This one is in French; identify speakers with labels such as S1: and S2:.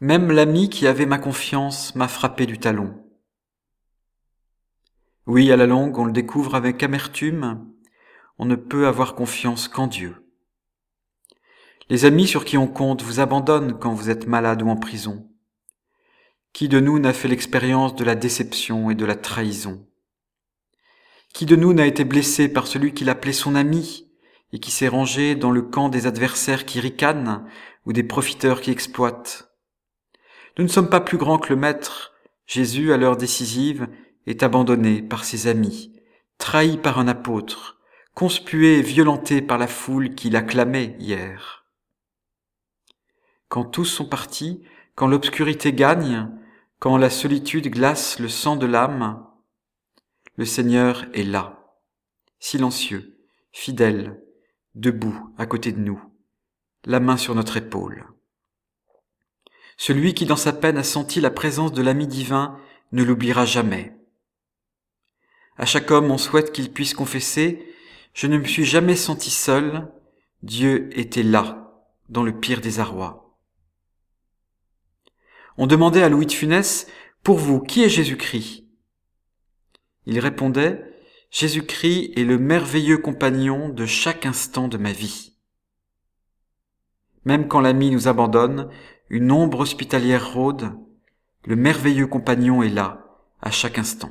S1: Même l'ami qui avait ma confiance m'a frappé du talon. Oui, à la longue, on le découvre avec amertume, on ne peut avoir confiance qu'en Dieu. Les amis sur qui on compte vous abandonnent quand vous êtes malade ou en prison. Qui de nous n'a fait l'expérience de la déception et de la trahison? Qui de nous n'a été blessé par celui qu'il appelait son ami et qui s'est rangé dans le camp des adversaires qui ricanent ou des profiteurs qui exploitent? Nous ne sommes pas plus grands que le Maître. Jésus, à l'heure décisive, est abandonné par ses amis, trahi par un apôtre, conspué et violenté par la foule qui l'acclamait hier. Quand tous sont partis, quand l'obscurité gagne, quand la solitude glace le sang de l'âme, le Seigneur est là, silencieux, fidèle, debout à côté de nous, la main sur notre épaule. Celui qui dans sa peine a senti la présence de l'ami divin ne l'oubliera jamais. À chaque homme, on souhaite qu'il puisse confesser Je ne me suis jamais senti seul, Dieu était là, dans le pire des arrois. On demandait à Louis de Funès Pour vous, qui est Jésus-Christ? Il répondait Jésus-Christ est le merveilleux compagnon de chaque instant de ma vie. Même quand l'ami nous abandonne, une ombre hospitalière rôde, le merveilleux compagnon est là, à chaque instant.